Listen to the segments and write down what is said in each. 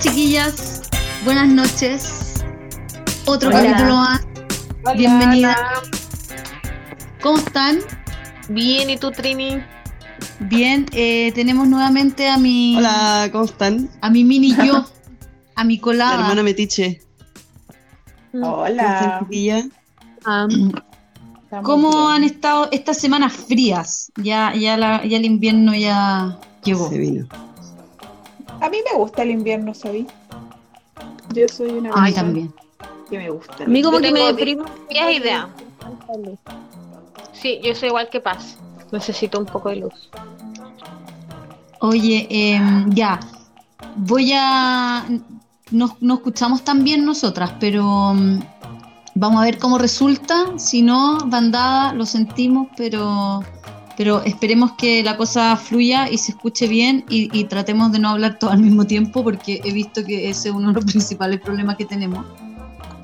chiquillas, buenas noches. Otro capítulo más. Bienvenida. ¿Cómo están? Bien, ¿y tú, Trini? Bien, eh, tenemos nuevamente a mi. Hola, ¿cómo están? A mi mini yo, a mi La colada. hermana Metiche. Hola. Ah, Estamos ¿Cómo bien. han estado estas semanas frías? Ya, ya, la- ya el invierno ya llegó. Se vino. A mí me gusta el invierno, ¿sabí? Yo soy una Ay, también. que me gusta. a mí como Yo que me tengo deprime días idea. Sí, yo soy igual que Paz. Necesito un poco de luz. Oye, em, ya. Voy a. No, no escuchamos tan bien nosotras, pero mm, vamos a ver cómo resulta. Si no, bandada, lo sentimos, pero, pero esperemos que la cosa fluya y se escuche bien y, y tratemos de no hablar todo al mismo tiempo, porque he visto que ese es uno de los principales problemas que tenemos,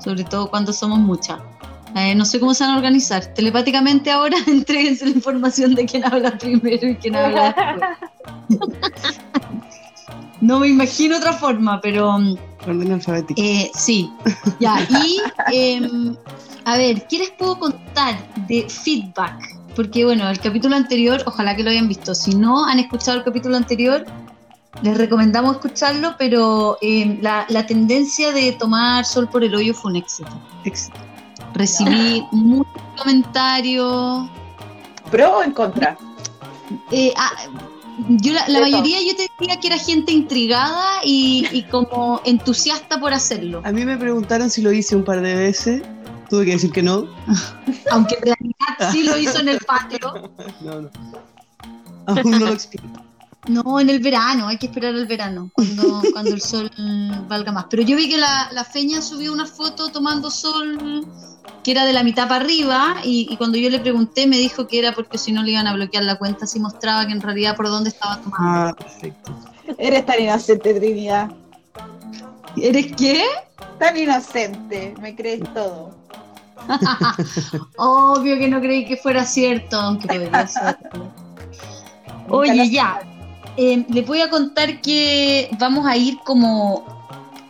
sobre todo cuando somos muchas. Eh, no sé cómo se van a organizar. Telepáticamente ahora entréguense la información de quién habla primero y quién habla después. No me imagino otra forma, pero mm, Orden alfabético. eh, sí. Ya, y em, a ver, ¿qué les puedo contar de feedback? Porque bueno, el capítulo anterior, ojalá que lo hayan visto. Si no han escuchado el capítulo anterior, les recomendamos escucharlo, pero em, la, la tendencia de tomar sol por el hoyo fue un éxito. Éxito. Recibí muchos comentarios. ¿Pro o en contra? Eh, ah, yo la, mayoría yo te diría que era gente intrigada y, y como entusiasta por hacerlo. A mí me preguntaron si lo hice un par de veces. Tuve que decir que no. Aunque en realidad sí lo hizo en el patio. No, no. Aún no lo explico. No, en el verano, hay que esperar el verano, cuando, cuando el sol valga más. Pero yo vi que la, la Feña subió una foto tomando sol que era de la mitad para arriba y, y cuando yo le pregunté me dijo que era porque si no le iban a bloquear la cuenta si mostraba que en realidad por dónde estaba tomando. Ah, perfecto. Eres tan inocente, Trinidad. ¿Eres qué? Tan inocente. Me crees todo. Obvio que no creí que fuera cierto, aunque podría ser. Oye, ya. Eh, les voy a contar que vamos a ir como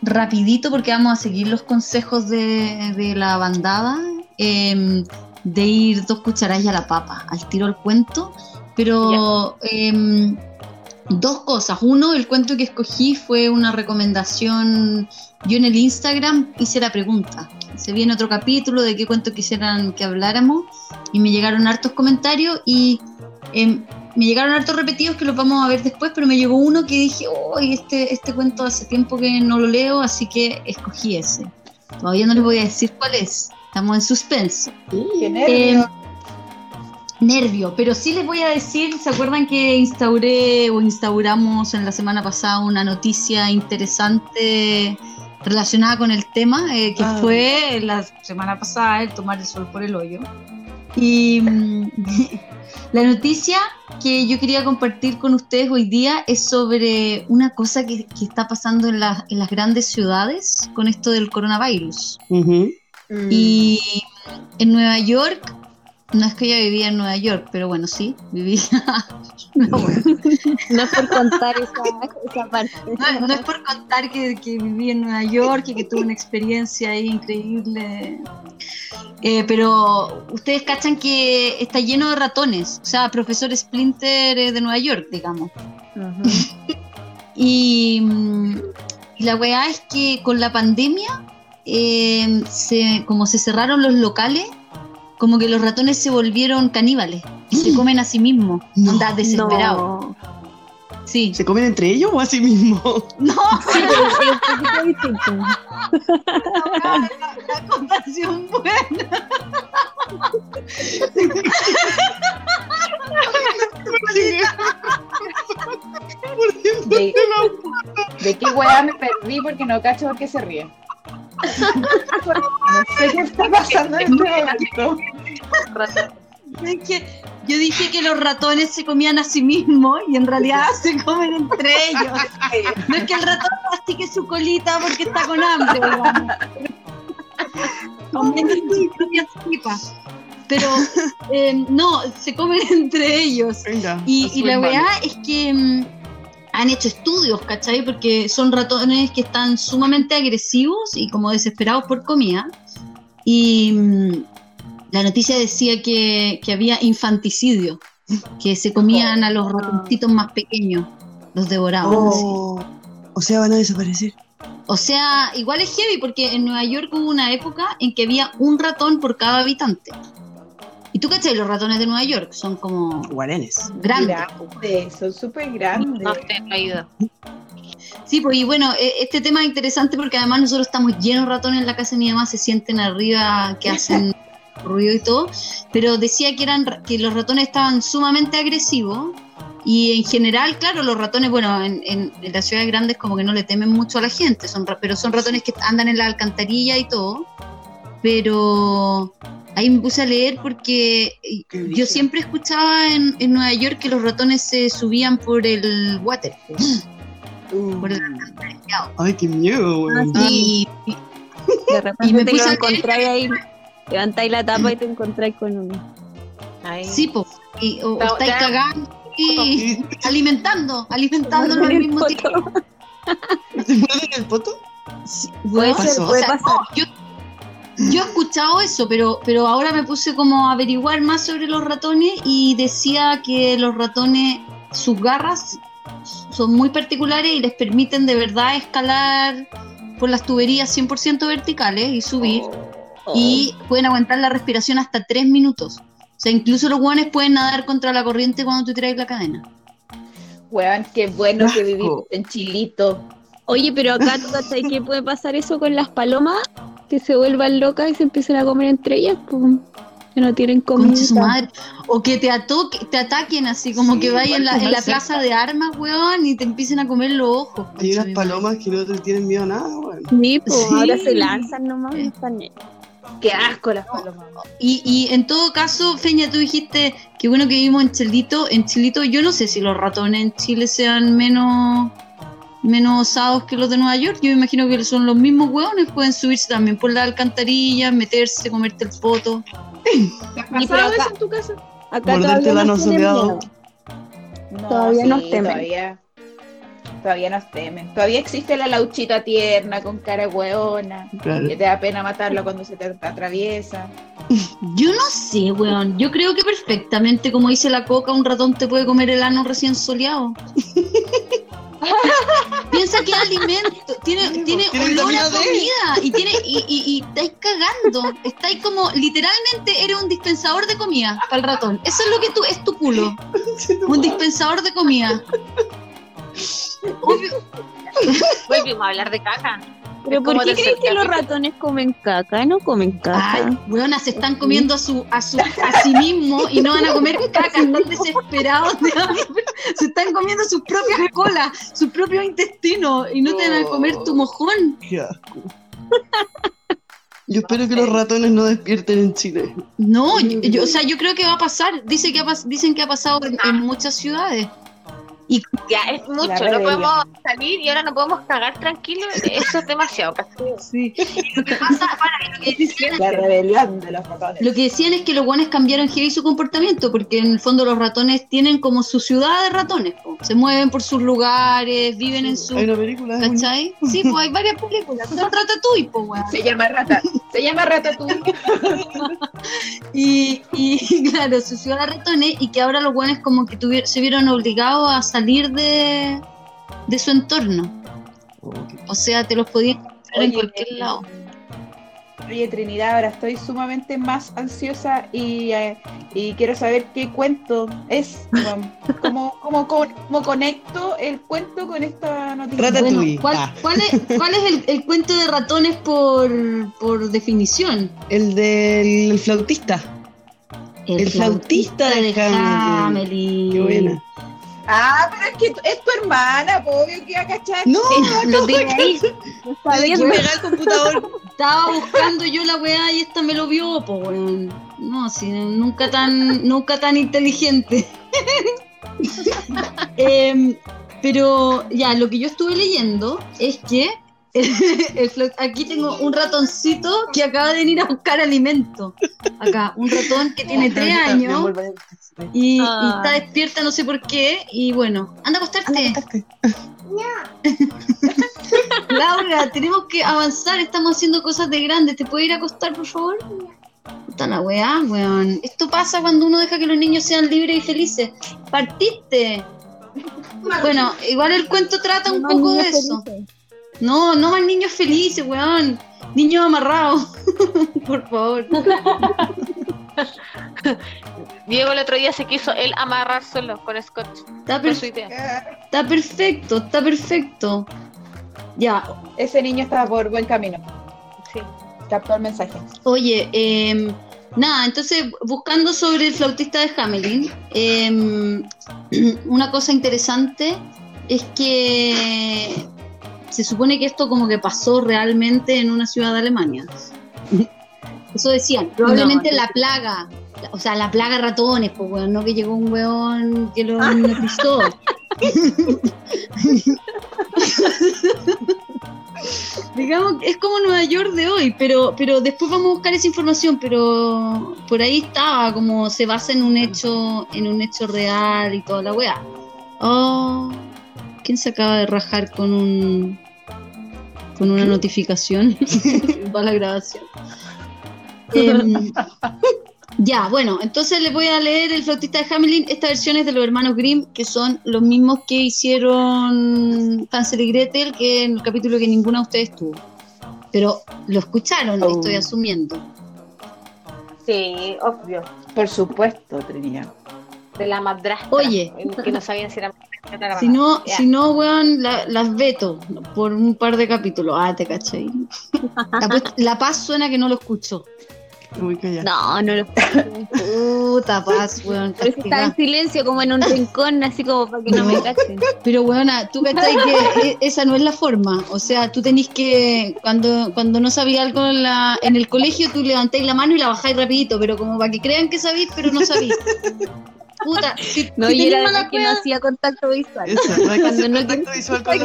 rapidito porque vamos a seguir los consejos de, de la bandada. eh, de ir dos cucharadas a la papa, al tiro al cuento. Pero em, dos cosas. Uno, el cuento que escogí fue una recomendación. Yo en el Instagram hice la pregunta. Se viene otro capítulo de qué cuento quisieran que habláramos. Y me llegaron hartos comentarios y em, me llegaron hartos repetidos que los vamos a ver después, pero me llegó uno que dije, oh, este, este cuento hace tiempo que no lo leo, así que escogí ese. Todavía no les voy a decir cuál es. Estamos en suspenso. Qué nervio. Eh, nervio, pero sí les voy a decir, ¿se acuerdan que instauré o instauramos en la semana pasada una noticia interesante relacionada con el tema, eh, que Ah. fue la semana pasada el tomar el sol por el hoyo? Y mm, la noticia que yo quería compartir con ustedes hoy día es sobre una cosa que, que está pasando en, las- en las grandes ciudades con esto del coronavirus. Ujú. Mm. Y en Nueva York, no es que yo vivía en Nueva York, pero bueno, sí, vivía. no, bueno, No es por contar esa, esa parte. no- no es por contar que, que viví en Nueva York y que tuve una experiencia ahí increíble. Eh, pero ustedes cachan que está lleno de ratones, o sea, profesor Splinter eh, de Nueva York, digamos. Y la weá es que con la pandemia, eh, se, como se cerraron los locales, como que los ratones se volvieron caníbales y se comen a sí mismos. No. Anda desesperado. No. Sí. ¿Se comen entre ellos o a sí mismo? No, Sí, pero es un poquito distinto. la, la comparación buena. ¿De, de qué weá me perdí porque no cacho por qué se ríe? No sé qué está pasando en este momento. Es que yo dije que los ratones se comían a sí mismos y en realidad se comen entre ellos. No es que el ratón mastique su colita porque está con hambre. Pero eh, no, se comen entre ellos. Venga. Y, la weá es que mm, han hecho estudios, ¿cachai? Porque son ratones que están sumamente agresivos y como desesperados por comida. Y mm, la noticia decía que, que había infanticidio, que se comían a los ratoncitos más pequeños, los devoraban. Oh, o sea, van a desaparecer. O sea, igual es heavy porque en Nueva York hubo una época en que había un ratón por cada habitante. Y tú cachai, los ratones de Nueva York son como Guarenes. grandes. Grandes, son súper grandes. No tengo ayuda. Sí, pues y bueno, e- este tema es interesante porque además nosotros estamos llenos de ratones en la casa de mi mamá, se sienten arriba, que hacen ruido y todo, pero decía que eran ra- que los ratones estaban sumamente agresivos y en general, claro, los ratones, bueno, en, en- en las ciudades grandes como que no le temen mucho a la gente, son, pero son ratones que andan en la alcantarilla y todo, pero ahí me puse a leer porque yo siempre escuchaba en, en Nueva York que los ratones se subían por el water, Uh, por el. Ay, qué miedo. Ah, Y, De repente Y me te puse lo a encontráis ahí, levantáis la tapa y te encontráis con uno. Ahí. Sí, pues. Y, o, o Da- estáis cagando y alimentando, alimentándolo al mismo tiempo. ¿Te muerden el poto? Sí, Puede ser, pasó. puede o sea, pasar. no, yo, yo he escuchado eso, pero, pero ahora me puse como a averiguar más sobre los ratones y decía que los ratones, sus garras son muy particulares y les permiten de verdad escalar por las tuberías 100% verticales y subir. Oh. y pueden aguantar la respiración hasta tres minutos. O sea, incluso los guanes pueden nadar contra la corriente cuando tú tiras la cadena. Weón, qué bueno que vivimos en Chilito. Oye, pero acá tú cachai que puede pasar eso con las palomas, que se vuelvan locas y se empiecen a comer entre ellas, pues, que no tienen comida. Concha su madre. O que te, atoque- te ataquen así, como Sí, que vayan en la, en la plaza de armas, weón, y te empiecen a comer los ojos. Hay concha unas palomas que no te tienen miedo a nada, weón. Sí, pues, Sí. ahora se lanzan nomás, no están Qué asco las palomas. Y, y en todo caso, Feña, tú dijiste que bueno que vivimos en Chilito. En Chilito, yo no sé si los ratones en Chile sean menos menos osados que los de Nueva York. Yo me imagino que son los mismos hueones, pueden subirse también por la alcantarilla, meterse, comerte el poto. ¿Te has pasado acá- eso en tu casa? Acá Morderte todavía nos miedo. No, Todavía sí, nos temen. Todavía, todavía nos temen. Todavía existe la lauchita tierna con cara hueona. Claro. Que te da pena matarla cuando se te atraviesa. Yo no sé, weón. Yo creo que perfectamente, como dice la coca, un ratón te puede comer el ano recién soleado. Piensa que es alimento, tiene, Sí, tiene tiene olor a comida y tiene y, y, y estáis cagando. Estáis como, literalmente eres un dispensador de comida para el ratón. Eso es lo que tú, es tu culo. Un dispensador de comida. Obvio- Volvimos a hablar de caca. Pero ¿por qué crees que los. Ah, ratones comen caca? No comen caca. Ay, se están comiendo a su, a su, a sí mismo y no van a comer caca, están desesperados de hambre. Se están comiendo sus propias colas, sus propios intestinos y no te van a comer tu mojón. Qué asco. Yo espero que los ratones no despierten en Chile. No, yo, yo- o sea, yo creo que va a pasar. Dice que ha dicen que ha pasado en, en muchas ciudades. Ya es mucho, no podemos salir y ahora no podemos cagar tranquilos. Eso es demasiado. Sí. Lo que pasa, para, lo que decían, La rebelión de los ratones. lo que decían es que los guanes cambiaron heavy su comportamiento, porque en el fondo los ratones tienen como su ciudad de ratones. po. Se mueven por sus lugares, viven en su Hay una película. muy- ¿Cachai? Sí, pues hay varias películas. Son Ratatouille, weón. Se llama rata. Se llama Ratatouille. Y, y claro, su ciudad de ratones y que ahora los guanes como que tuvier- se vieron obligados a salir de, de su entorno. O sea, te los podían encontrar en cualquier lado. Oye, Trinidad, ahora estoy sumamente más ansiosa y, eh, y quiero saber qué cuento es. ¿Cómo, cómo, cómo- cómo conecto el cuento con esta noticia? Ratatouille. Bueno, ¿cuál, Ah. cuál es, cuál es el, el cuento de ratones por, por definición? El del flautista. El flautista de Hamelin. Qué buena. Ah, pero es que es tu hermana, obvio que va a cachar. No, Lo tengo ahí. que pegar el computador. Estaba buscando yo la weá y esta me lo vio, pues weón. No, sí, nunca tan, nunca tan inteligente. Em, pero ya, lo que yo estuve leyendo es que aquí tengo un ratoncito que acaba de venir a buscar alimento. Acá, un ratón que tiene tres años y, y Ah. está despierta, no sé por qué. Y bueno, anda a acostarte. Laura, tenemos que avanzar, estamos haciendo cosas de grandes. ¿Te puedes ir a acostar, por favor? Puta la weá, weón. Esto pasa cuando uno deja que los niños sean libres y felices. ¡Partiste! Bueno, igual el cuento trata un No, poco de eso. felices. No, no más niños felices, weón. Niños amarrados. por favor. Diego el otro día se quiso él amarrar solo con scotch. Está, per- su idea. está perfecto, está perfecto. Ya, Ese niño estaba por buen camino. Sí. Captó el mensaje. Oye, em, nada, entonces buscando sobre el flautista de Hamelin, em, una cosa interesante es que se supone que esto como que pasó realmente en una ciudad de Alemania. Eso decían, probablemente No, la plaga, la- o sea, la plaga ratones, pues weón, no que llegó un weón que lo hipnotizó. Digamos que es como Nueva York de hoy, pero, pero después vamos a buscar esa información, pero por ahí estaba, como se basa en un hecho, en un hecho real y toda la weá. Oh, ¿quién se acaba de rajar con un con una notificación? Va la grabación. Em, ya, bueno, entonces les voy a leer el flautista de Hamelin. Esta versión es de los hermanos Grimm, que son los mismos que hicieron Hansel y Gretel, que en el capítulo que ninguna de ustedes tuvo. Pero lo escucharon, Oh. estoy asumiendo. Sí, obvio. Por supuesto, Trinidad. De la madrastra. Oye. Que no sabían si era madrastra Si no, Ya. si no, weón, la- las veto por un par de capítulos. Ah, te caché. La, pues- la paz suena que no lo escucho. No, no lo Puta paz, weón. Estaba castigada. en silencio, como en un rincón, así como para que no me cachen. Pero weona, tú cachai que e- esa no es la forma. O sea, tú tenés que, cuando, cuando no sabías algo en, la, en el colegio, tú levantáis la mano y la bajáis rapidito, pero como para que crean que sabís, pero no sabís. Puta, si, No, si y tenés era mala de que no hacía contacto visual. Esa, no hay que hacer no contacto visual con.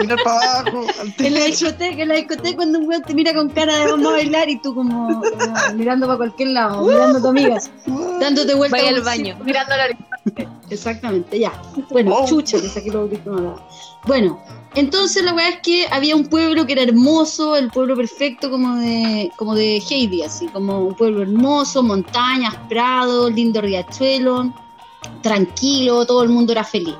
Mirar para abajo, al en la techo. discoteca, en la discoteca cuando un weón te mira con cara de vamos a bailar y tú como, como mirando para cualquier lado, mirando a tu amigas, dándote vuelta Vaya como al baño. Mirando la Exactamente, ya. Bueno, Oh. chucha, que saqué los audífonos. Bueno, entonces la weá es que había un pueblo que era hermoso, el pueblo perfecto como de, como de Heidi, así, como un pueblo hermoso, montañas, prados, lindo riachuelo, tranquilo, todo el mundo era feliz.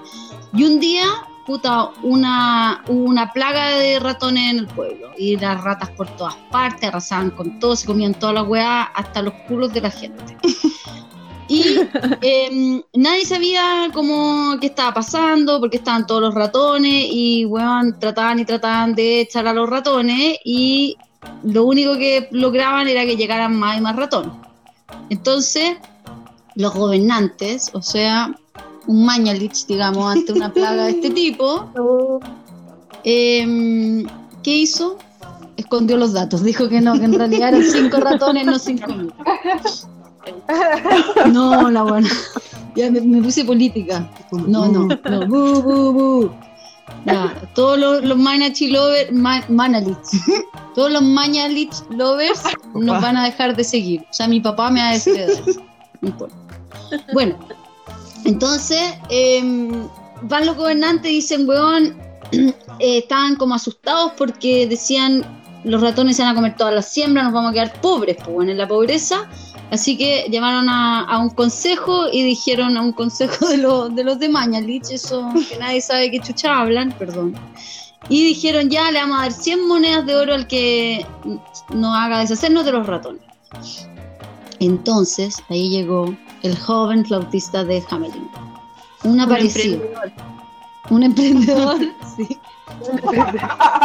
Y un día, puta, una, hubo una plaga de ratones en el pueblo, y las ratas por todas partes, arrasaban con todo, se comían toda la weá, hasta los culos de la gente. Y em, nadie sabía cómo qué estaba pasando, porque estaban todos los ratones y weón, trataban y trataban de echar a los ratones y lo único que lograban era que llegaran más y más ratones. Entonces, los gobernantes, o sea, un Mañalich, digamos, ante una plaga de este tipo, em, ¿qué hizo? Escondió los datos, dijo que no, que en realidad eran cinco ratones, no cinco mil. No, la buena. Ya me, me puse política. No, no, no. Bu, bu, bu. Todos los, los Manachi lovers, ma- Manalich, todos los Mañalich lovers nos van a dejar de seguir. O sea, mi papá me va a desheredar. No importa. Bueno, entonces em, van los gobernantes y dicen, weón, eh, estaban como asustados porque decían, los ratones se van a comer todas las siembras, nos vamos a quedar pobres, pues bueno, en la pobreza. Así que llamaron a, a un consejo y dijeron a un consejo de, los de los de Mañalich, eso que nadie sabe qué chucha hablan, perdón. Y dijeron, ya le vamos a dar 100 monedas de oro al que nos haga deshacernos de los ratones. Entonces, ahí llegó el joven flautista de Hamelin. Un aparecido. Un emprendedor, sí.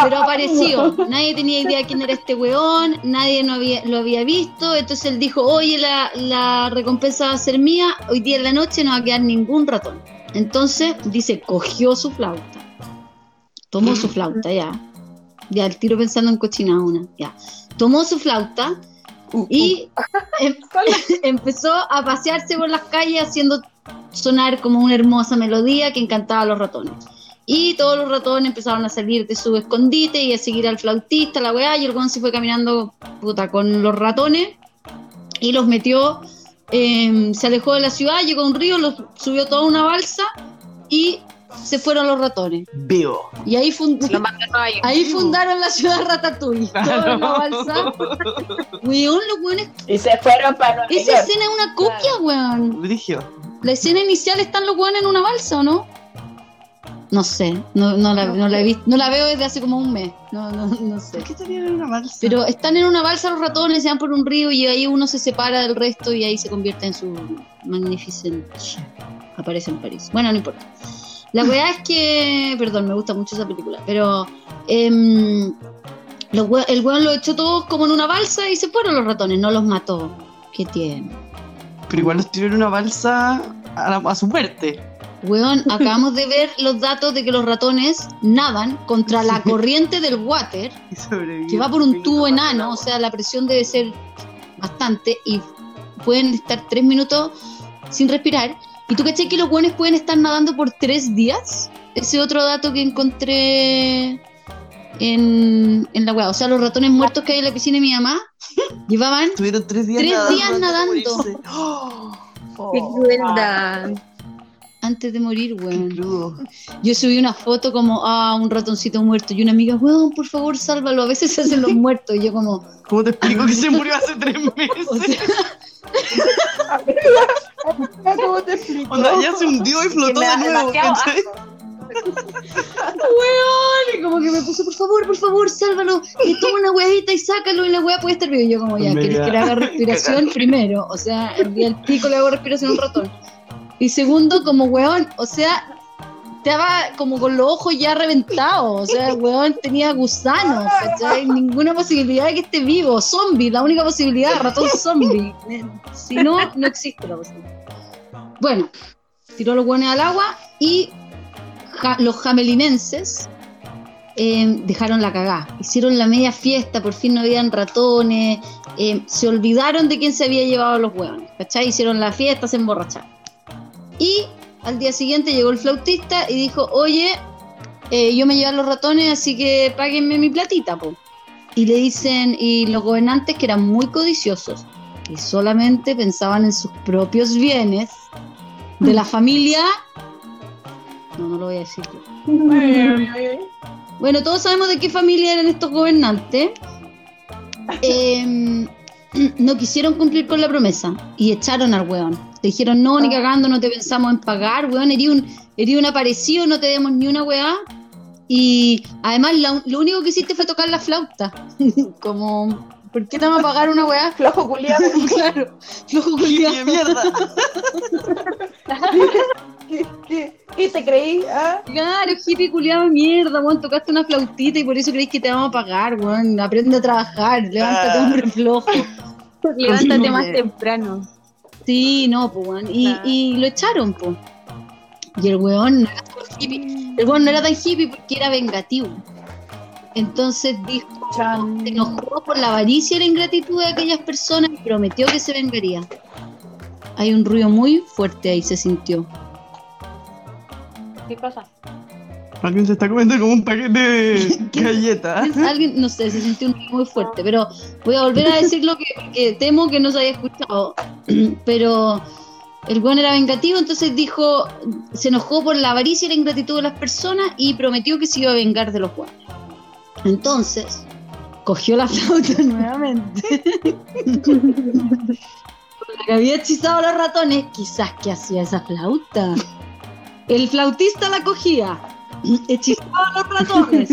Pero apareció. Nadie tenía idea quién era este weón, nadie no había, lo había visto. Entonces él dijo: Oye, la, la recompensa va a ser mía. Hoy día en la noche no va a quedar ningún ratón. Entonces, dice: cogió su flauta. Tomó su flauta, ya. Ya, el tiro pensando en cochinada una. Ya. Tomó su flauta y em- empezó a pasearse por las calles haciendo sonar como una hermosa melodía que encantaba a los ratones. Y todos los ratones empezaron a salir de su escondite y a seguir al flautista, la weá, y el weón se fue caminando puta, con los ratones y los metió, eh, se alejó de la ciudad, llegó a un río, los subió toda una balsa y se fueron los ratones. Vivo. Y ahí, fund- ahí fundaron la ciudad Ratatouille. Toda una balsa. Weón, los weones. Y se fueron para Esa escena es una copia, weón. Brigio. La escena inicial están los weones en una balsa, ¿o no? No sé, no, no, la, no, la he visto, no la veo desde hace como un mes. No, no, no sé. ¿Por qué estarían en una balsa? Pero están en una balsa los ratones, se van por un río y ahí uno se separa del resto y ahí se convierte en su magnificent ship. Aparece en París. Bueno, no importa. La weá es que. Perdón, me gusta mucho esa película. Pero. em, los we- el weón lo echó todos como en una balsa y se fueron los ratones, no los mató. ¿Qué tiene? Pero igual los tiró en una balsa a, la- a su muerte. Weón, acabamos de ver los datos de que los ratones nadan contra la corriente del water que va por un tubo enano, o sea, la presión debe ser bastante y pueden estar tres minutos sin respirar. ¿Y tú caché que los buenos pueden estar nadando por tres días? Ese otro dato que encontré en, en la web. O sea, los ratones muertos que hay en la piscina de mi mamá llevaban Estuvieron tres días Tres nadando. días. ¡Oh! Qué crueldad. Antes de morir, weón. Yo subí una foto como, ah, un ratoncito muerto. Y una amiga, weón, por favor, sálvalo. A veces se hacen los muertos. Y yo como, ¿Cómo te explico que se murió hace tres meses? o sea, ¿Cómo te explico? Onda, ya se hundió y flotó de nuevo. ¿cachai? y como que me puso, por favor, por favor, sálvalo. Y toma una huevita y sácalo. Y la hueá puede estar viva. Y yo como, ya, Me ¿quieres da- que le haga respiración primero? O sea, el día del pico le hago respiración a un ratón. Y segundo, como weón, o sea, estaba como con los ojos ya reventados. O sea, el weón tenía gusanos, ¿cachai? Ninguna posibilidad de que esté vivo. Zombie, la única posibilidad, ratón zombie. Si no, no existe la posibilidad. Bueno, tiró los weones al agua y los jamelinenses eh, dejaron la cagá. Hicieron la media fiesta, por fin no habían ratones. eh, se olvidaron de quién se había llevado los hueones, ¿cachai? Hicieron la fiesta, se emborracharon. Y al día siguiente llegó el flautista y dijo, oye, eh, yo me llevé a los ratones, así que páguenme mi platita, po. Y le dicen, y los gobernantes que eran muy codiciosos y solamente pensaban en sus propios bienes de la familia. No, no lo voy a decir yo. Bueno, todos sabemos de qué familia eran estos gobernantes. Eh, no quisieron cumplir con la promesa y echaron al weón. Te dijeron, no, ni cagando, no te pensamos en pagar, weón, herí un, herí un aparecido, no te demos ni una weá. Y además la- lo único que hiciste fue tocar la flauta. Como, ¿por qué te vamos a pagar una weá? Flojo culiado. claro, flojo culiao. ¡Qué mierda! ¿Qué, qué, qué te creí? ¿Ah? Claro, hippie culiado de mierda, weón, tocaste una flautita y por eso creéis que te vamos a pagar, weón. Aprende a trabajar, levántate, Ah. hombre flojo. Levántate más Hombre. temprano. Sí, no, pues, weón. Y, lo echaron, pues. Y el weón no era tan hippie. El weón no era tan hippie porque era vengativo. Entonces dijo, Chan. se enojó por la avaricia y la ingratitud de aquellas personas y prometió que se vengaría. Hay un ruido muy fuerte ahí, se sintió. ¿Qué cosa? Alguien se está comiendo como un paquete de galletas. Alguien, no sé, se sintió un ruido muy fuerte, pero voy a volver a decirlo que, que temo que no se haya escuchado. Pero el weón era vengativo, entonces dijo, se enojó por la avaricia y la ingratitud de las personas y prometió que se iba a vengar de los weones. Entonces, cogió la flauta nuevamente. Con la que había hechizado a los ratones, quizás que hacía esa flauta. El flautista la cogía, hechizaba a los ratones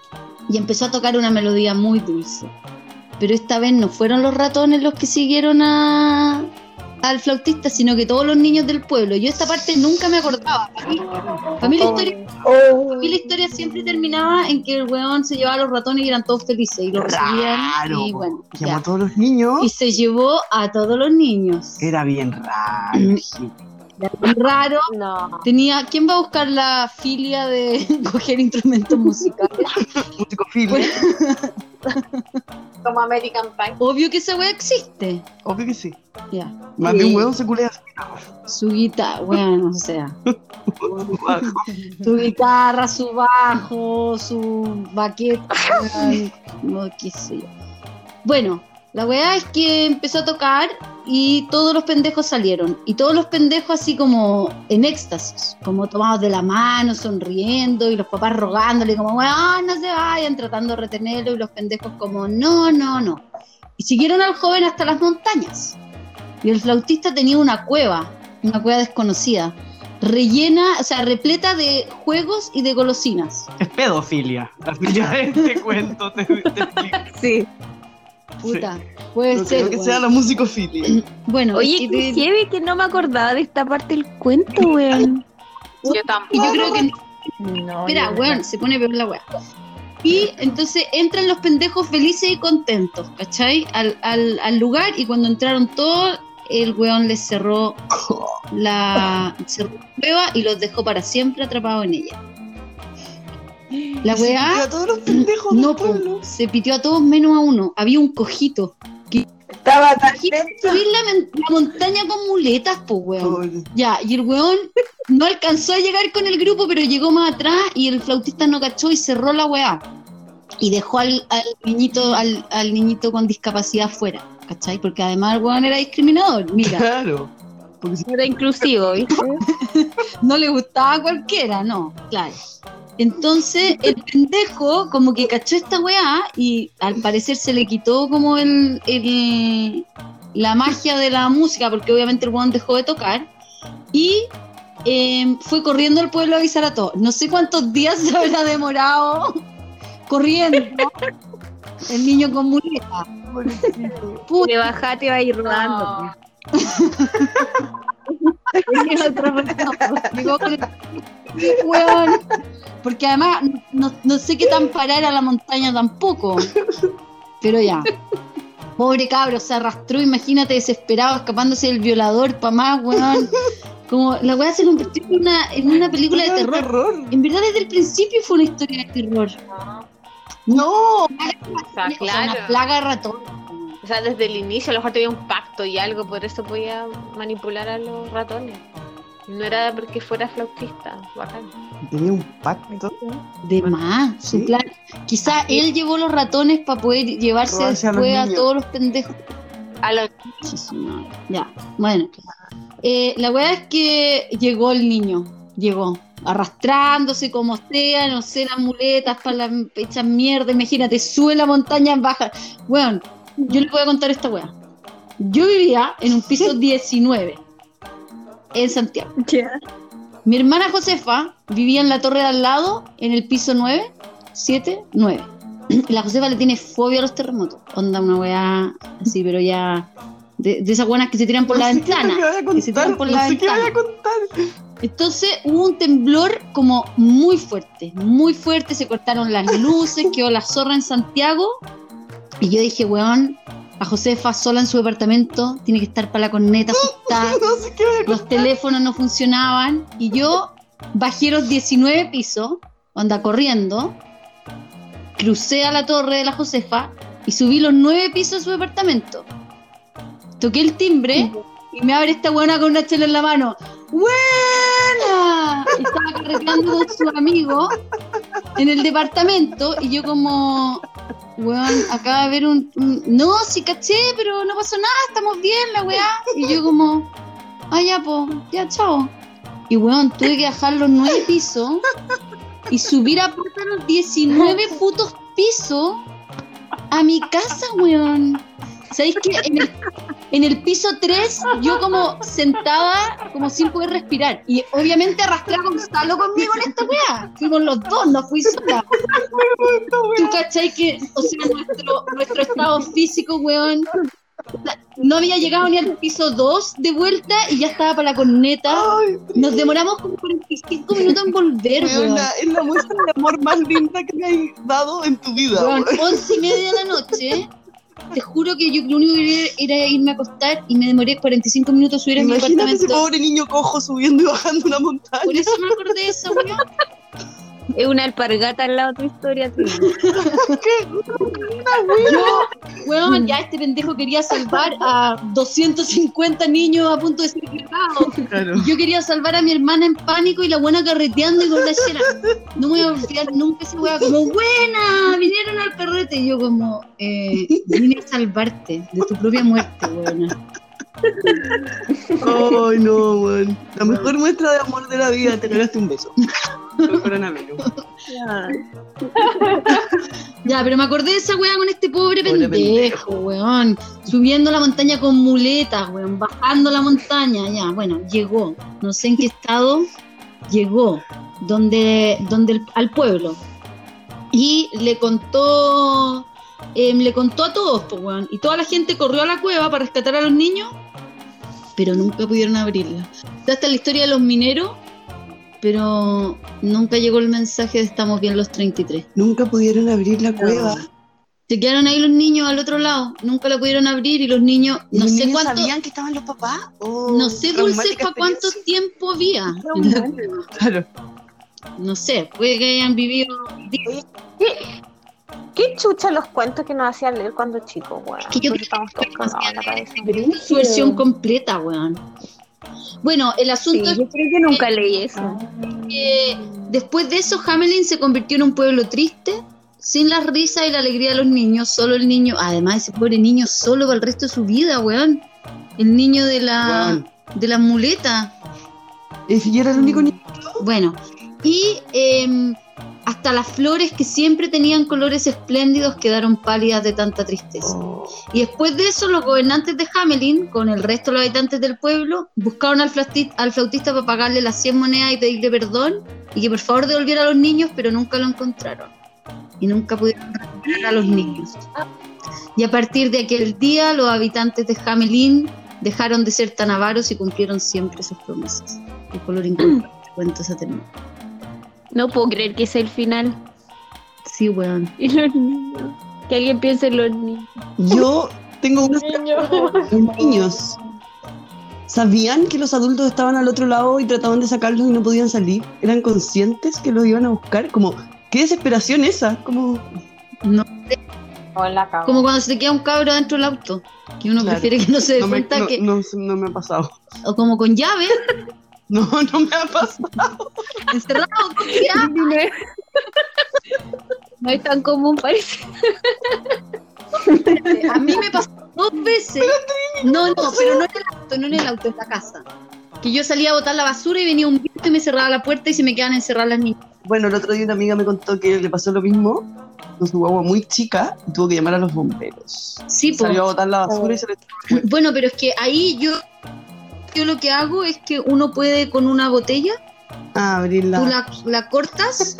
y empezó a tocar una melodía muy dulce. Pero esta vez no fueron los ratones los que siguieron a, al flautista, sino que todos los niños del pueblo. Yo esta parte nunca me acordaba. Para mí, para mí la historia, Oh. para mí la historia siempre terminaba en que el weón se llevaba a los ratones y eran todos felices y lo recibían. Raro. Y bueno, Llamó a todos los niños. Y se llevó a todos los niños. Era bien raro. raro. No. Tenía, ¿quién va a buscar la filia de coger instrumentos musicales? Musicofilia. Como American Pie. Obvio que esa wea existe. Obvio que sí. Ya. Más de un hueón se culea. Su guitarra, bueno, o sea, su guitarra, su bajo, su baqueta, weón, no qué sé yo. Bueno, la weá es que empezó a tocar y todos los pendejos salieron. Y todos los pendejos así como en éxtasis, como tomados de la mano, sonriendo, y los papás rogándole como, weón, no se vayan, tratando de retenerlo, y los pendejos como, no, no, no. Y siguieron al joven hasta las montañas. Y el flautista tenía una cueva, una cueva desconocida, rellena, o sea, repleta de juegos y de golosinas. Es pedofilia. Al final de este cuento te, te explico. Sí. Puta, puede No ser. creo que weón. sea la musicofilia. Bueno, Oye, qué de- heavy que no me acordaba de esta parte del cuento, weón. Yo y tampoco. yo creo que No, yo- weón, se pone peor la weá. Y entonces entran los pendejos felices y contentos, ¿cachai? Al, al, al lugar y cuando entraron todos, el weón les cerró la, cerró la cueva y los dejó para siempre atrapados en ella. La Se weá pitió a todos los pendejos no, del pueblo. se pitió a todos menos a uno. Había un cojito. Estaba tan subir la, montaña con muletas, po, weón. Ya, y el weón no alcanzó a llegar con el grupo, pero llegó más atrás y el flautista no cachó y cerró la weá. Y dejó al, al niñito, al, al niñito con discapacidad fuera, ¿cachai? Porque además el weón era discriminador. Mira, Claro. Porque Era inclusivo, ¿viste? no le gustaba a cualquiera, no, claro. Entonces el pendejo como que cachó esta weá y al parecer se le quitó como el, el- la magia de la música, porque obviamente el weón dejó de tocar y eh, fue corriendo al pueblo a avisar a todos. No sé cuántos días se habrá demorado corriendo el niño con muleta. Te va a ir rodando. No. Porque además no, no sé qué tan parar a la montaña tampoco. Pero ya. Pobre cabro, se arrastró, imagínate, desesperado, escapándose del violador, pa' más, weón. Como la weá se convirtió en una, en una película de terror. En verdad, desde el principio fue una historia de terror. No, O sea, O sea, claro. una plaga de ratón. O sea, desde el inicio a lo mejor tenía un pacto y algo, por eso podía manipular a los ratones. No era porque fuera flautista, bacán. tenía un pacto. De más, su Sí. plan. Quizá él llevó los ratones para poder llevarse Robarse después a, todos los pendejos. A los madre. Ya, bueno. Eh, la weá es que llegó el niño, llegó, arrastrándose como sea, no sé, las muletas para las hechas mierda, imagínate, sube la montaña, baja. Weón, yo les voy a contar esta weá. Yo vivía en un piso 19 en Santiago. Mi hermana Josefa vivía en la torre de al lado, en el piso 9, 7, 9. La Josefa le tiene fobia a los terremotos. Onda una weá así, pero ya. De, de esas buenas que se tiran por la No qué ventana. vaya a que se tiran contar, por no la sé qué me vaya a ventana. contar. Entonces hubo un temblor como muy fuerte, muy fuerte. Se cortaron las luces, quedó la zorra en Santiago. Y yo dije, weón, a Josefa sola en su departamento, tiene que estar para la corneta asustada No sé los teléfonos no funcionaban y yo bajé los 19 pisos, anda corriendo, crucé a la torre de la Josefa y subí los 9 pisos de su departamento. Toqué el timbre y me abre esta buena con una chela en la mano. ¡Buena! Y estaba carreteando con su amigo en el departamento y yo como, weón, acaba de haber un, No, sí caché, pero no pasó nada, estamos bien, la weá. Y yo como, ah, ya, po, ya, chao. Y weón, tuve que bajar los nueve pisos y subir a puerta los 19 putos pisos a mi casa, weón. ¿Sabéis que en el piso 3 yo como sentada, como sin poder respirar? Y obviamente arrastraba a Gonzalo conmigo en esta weá. Fuimos los dos, no fui sola. ¿Tú cachai que, o sea, nuestro, nuestro estado físico, weón, no había llegado ni al piso 2 de vuelta y ya estaba para la corneta. Nos demoramos como 45 minutos en volver, weón, es la muestra de amor más linda que me has dado en tu vida. Weón, weón. once y media de la noche, te juro que yo lo único que quería era irme a acostar y me demoré 45 minutos subir a mi Imagínate ese apartamento. pobre niño cojo subiendo y bajando una montaña. Por eso me acordé de esa weá. Es una alpargata al lado de tu historia. tío. Yo, weón, ya este pendejo quería salvar a 250 niños a punto de ser violados. Claro. Yo quería salvar a mi hermana en pánico y la buena carreteando y con la chela. No me voy a olvidar nunca esa weá. Como, buena, vinieron al carrete. Y yo como, eh, vine a salvarte de tu propia muerte, weona. Ay, no, weón. La mejor muestra de amor de la vida, te ganaste un beso. El coronavirus. Ya, pero me acordé de esa weá con este pobre Pobre pendejo, weón. Subiendo la montaña con muletas, weón. Bajando la montaña, ya. Bueno, llegó. No sé en qué estado. Llegó. Donde, donde el- al pueblo. Y le contó. em, le contó a todos, pues, weón. Y toda la gente corrió a la cueva para rescatar a los niños. Pero nunca pudieron abrirla. Esta es la historia de los mineros. Pero nunca llegó el mensaje de estamos bien los 33. Nunca pudieron abrir la cueva. Se quedaron ahí los niños al otro lado, nunca la pudieron abrir y los niños, ¿Y no los sé niños cuánto, sabían que estaban los papás? ¿O no sé dulces para cuánto tiempo había. Claro. No sé, puede que hayan vivido. ¿Qué chucha los cuentos que nos hacían leer cuando chicos, weón? Que yo creo la cabeza. su versión completa, weón. Bueno, el Sí, asunto yo creo que nunca leí eso. es que después de eso Hamelin se convirtió en un pueblo triste, sin la risa y la alegría de los niños, solo el niño, además ese pobre niño solo para el resto de su vida, weón. El niño de la Weón. de la muleta. ¿Y si yo era el único niño? Bueno, y em, hasta las flores que siempre tenían colores espléndidos quedaron pálidas de tanta tristeza. Y después de eso, los gobernantes de Hamelin, con el resto de los habitantes del pueblo, buscaron al flautista, al flautista para pagarle las 100 monedas y pedirle perdón y que por favor devolviera a los niños, pero nunca lo encontraron. Y nunca pudieron recuperar a los niños. Y a partir de aquel día, los habitantes de Hamelin dejaron de ser tan avaros y cumplieron siempre sus promesas. El color inculpable. Cuento se terminó. No puedo creer que sea el final. Sí, weón. Y los niños. Que alguien piense en los niños. Yo tengo unos los niños. ¿Sabían que los adultos estaban al otro lado y trataban de sacarlos y no podían salir? ¿Eran conscientes que los iban a buscar? Como, qué desesperación esa. Como, No, O en la cama. como cuando se te queda un cabro dentro del auto, que uno Claro. prefiere que no se dé no me, cuenta no, que. no- no me ha pasado. O como con llave, No, no me ha pasado. encerrado con llave. No es tan común, parece. A mí me pasó dos veces. No, no, pero no en el auto, no en el auto, en la casa. Que yo salía a botar la basura y venía un viento y me cerraba la puerta y se me quedaban encerradas las niñas. Bueno, el otro día una amiga me contó que le pasó lo mismo con su guagua muy chica y tuvo que llamar a los bomberos. Sí, pues. Salió a botar la basura y se le Bueno, pero es que ahí yo, yo lo que hago es que uno puede con una botella, Ah, abrirla. tú la, la cortas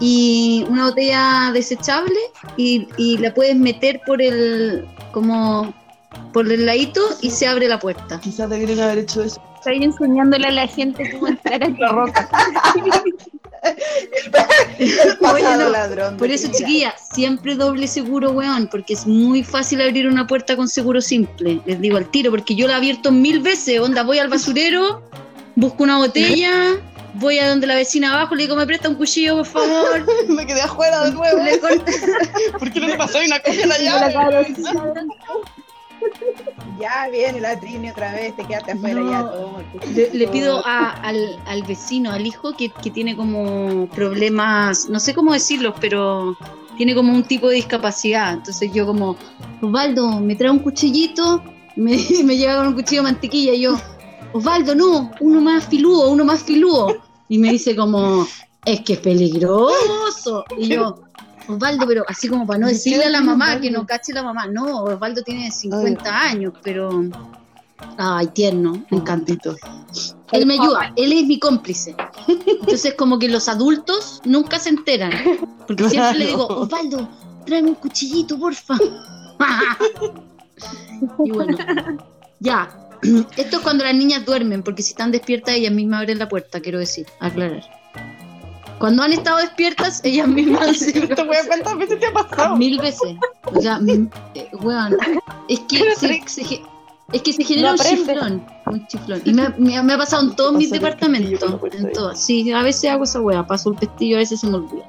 y una botella desechable y, y la puedes meter por el como por el ladito y se abre la puerta. Quizás deberían haber hecho eso. Estoy enseñándole a la gente cómo entrar a la roca. Pasado no, ladrón. Por eso, chiquilla, siempre doble seguro, weón, porque es muy fácil abrir una puerta con seguro simple. Les digo al tiro, porque yo la he abierto mil veces. Onda, voy al basurero, busco una botella, voy a donde la vecina abajo, le digo, me presta un cuchillo, por favor. me quedé afuera de nuevo. ¿Por qué no le pasó una cosa la llave? Ya viene la Trini otra vez, te quedaste afuera No. ya todo. Le, pido al, al vecino, al hijo, que, que tiene como problemas, no sé cómo decirlos, pero tiene como un tipo de discapacidad. Entonces yo como, Osvaldo, me trae un cuchillito, me, me llega con un cuchillo de mantequilla y yo, Osvaldo, no, uno más filudo, uno más filudo. Y me dice como, es que es peligroso. Y yo, Osvaldo, pero así como para no ¿De qué decirle a la mamá Osvaldo? que no cache la mamá. No, Osvaldo tiene 50 años, pero... Ay, tierno, me encanta. Encantito. Él me ayuda, él es mi cómplice. Entonces, como que los adultos nunca se enteran. Porque siempre le digo. Osvaldo, tráeme un cuchillito, porfa. y bueno, ya. Esto es cuando las niñas duermen, porque si están despiertas ellas mismas abren la puerta, quiero decir, aclarar. Cuando han estado despiertas, ellas mismas ¿Cuántas veces te ha pasado? Mil veces. O sea, eh, weón, es que se, es que se genera No un chiflón, un chiflón. Y me, ha- me ha- me ha pasado en todos mis departamentos. En todos. Sí, a veces hago esa weá, paso el pestillo, a veces se me olvida.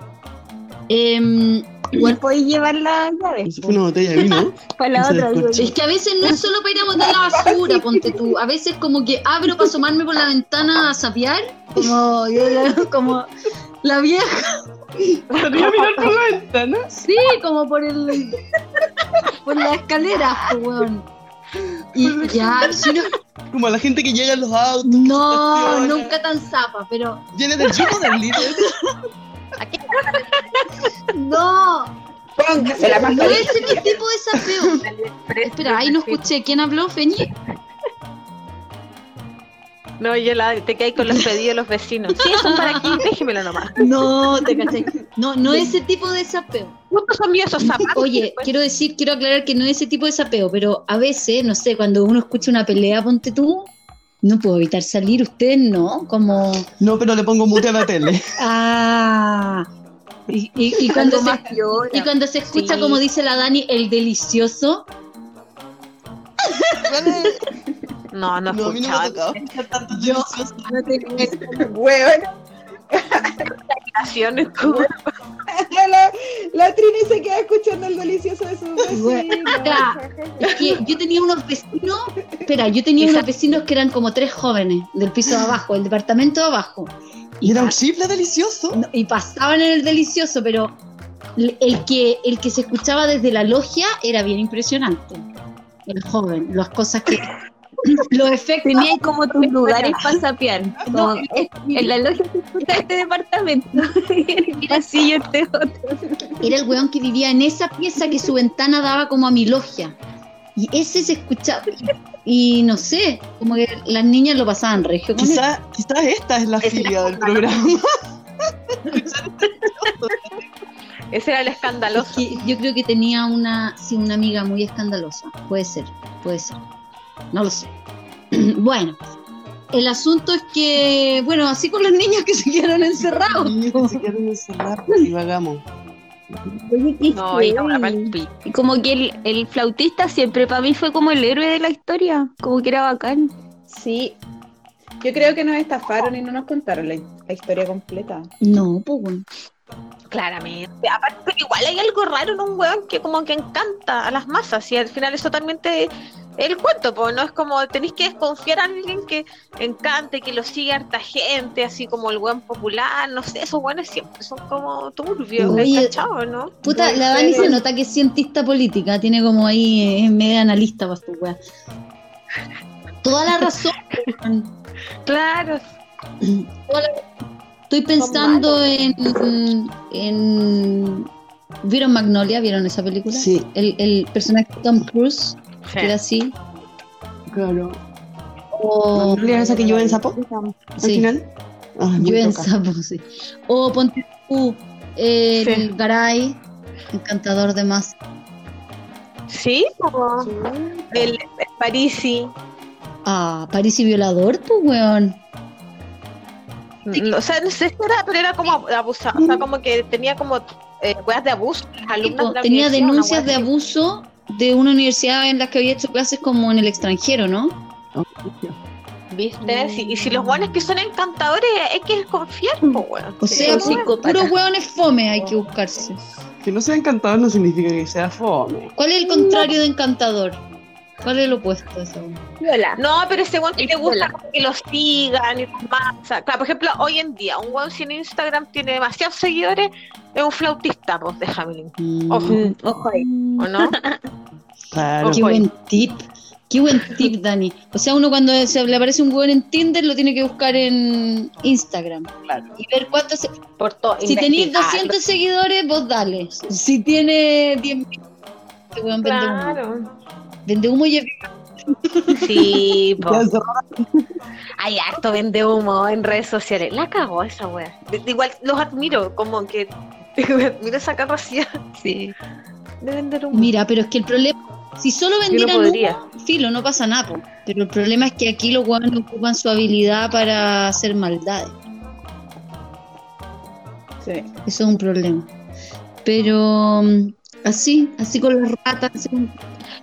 Em, Igual podéis llevar la llave Eso fue una botella de vino. para la Se otra. descorcha. es que a veces no es solo para ir a botar la basura, ponte tú. A veces como que abro para asomarme por la ventana a sapear, como, yo- como la vieja. Para mirar por la ventana. Sí, como por el. por la escalera, pues, weón. Y ya, si no, Como a la gente que llega en los autos. no, nunca tan zapa, pero Viene del chico del líder. no, Póngase la no es ese tipo de sapeo. Espera, ahí no escuché. ¿Quién habló, Feñi? No, yo la, te quedé con los pedidos de los vecinos. Sí, son para aquí, déjemelo nomás. No, te caché. No, no ese tipo de sapeo. ¿Cuántos son míos esos zapatos? Oye, Después- quiero decir, quiero aclarar que no es ese tipo de sapeo, pero a veces, no sé, cuando uno escucha una pelea, ponte tú, no puedo evitar salir, ustedes no, como, No, pero le pongo mute a la tele. ah, y, y- y cuando, se, y cuando se escucha, Sí. como dice la Dani, el delicioso, No, no, No, a mí no me ha escuchaba. tocado escuchar tanto Yo-. No te- Weón. Relaciones, como- La, la Trini se queda escuchando el delicioso de su vecino. Ya. Es que yo tenía unos vecinos, espera, yo tenía unos vecinos que eran como tres jóvenes del piso de abajo, el departamento de abajo. Y era un chifle delicioso. No, y pasaban en el delicioso, pero el que, el que se escuchaba desde la logia era bien impresionante. El joven, las cosas que. Los efectos. Tenía ahí como tus lugares para sapear. No, en la logia se escucha este departamento. en el pasillo este otro. Era el weón que vivía en esa pieza que su ventana daba como a mi logia. Y ese se escuchaba. Y, no sé, como que las niñas lo pasaban regio. Quizás quizás esta es la filia del programa. Ese era el Es escandaloso. que yo creo que tenía una, sí, una amiga muy escandalosa. Puede ser, puede ser. No lo sé. bueno, el asunto es que, bueno, así con los niños que se quedaron encerrados. Niños que se quedaron encerrados y vagamos. No, y no, como que el, el flautista siempre para mí fue como el héroe de la historia. Como que era bacán. Sí. Yo creo que nos estafaron y no nos contaron la, la historia completa. No, pues bueno. Claramente. Aparte, pero igual hay algo raro en un weón que como que encanta a las masas y al final eso también te... El cuento, pues, ¿no? Es como tenéis que desconfiar a alguien que encante, que lo sigue harta gente, así como el weón popular, no sé, esos weones siempre son como turbios, Oye, ¿cachado, no? Puta, la Dani se nota que es cientista política, tiene como ahí, eh, es media analista para su weá. Toda la razón. Claro. Toda la- Estoy pensando en, en. ¿Vieron Magnolia? ¿Vieron esa película? Sí, El, el personaje de Tom Cruise, que era así. claro. O. ¿Magnolia esa que llueve en sapo al Sí, final? Ah, muy llueve en sapo, sí. O ponte tú, el Sí. Garay, encantador de más. Sí, como el, el Parisi. Ah, París y violador, pues, weón. Mm, O sea, no sé si era, pero era como abusado. O sea, como que tenía como eh, weas de abuso. las alumnas Tipo, de la tenía denuncias de abuso de una universidad en la que había hecho clases como en el extranjero, ¿no? ¿Viste? Si- y si los buenos que son encantadores hay que desconfiar, pues, weón. O Sí, sea, puros hueones fome hay que buscarse. Que no sea encantador no significa que sea fome. ¿Cuál es el contrario de encantador? ¿Cuál es el opuesto de eso? Viola. No, pero ese weón que le gusta viola. que lo sigan y los más. O sea, claro, por ejemplo, hoy en día, un weón si en Instagram tiene demasiados seguidores, es un flautista, pues, de Hamilton. Mm, Ojo. Mm, ojo ahí. ¿O no? Claro. Qué Ojo ahí. buen tip. Qué buen tip, Dani. O sea, uno cuando se le aparece un hueón en Tinder lo tiene que buscar en Instagram. Claro. Y ver cuántos. se- Por todo. Si tenéis investigar. 200 seguidores, vos dale. Si tiene 10.000, este humo. Claro. Vende humo y Sí, se- Hay harto vende humo en redes sociales. La cagó esa wea. De- de igual los admiro, como que admiro esa capacidad Sí. de vender humo. Mira, pero es que el problema, si solo no vendieran podría. humo, filo, no pasa nada. po. Pero el problema es que aquí los hueones ocupan su habilidad para hacer maldades. Sí. Eso es un problema. Pero mm, así, así con las ratas, así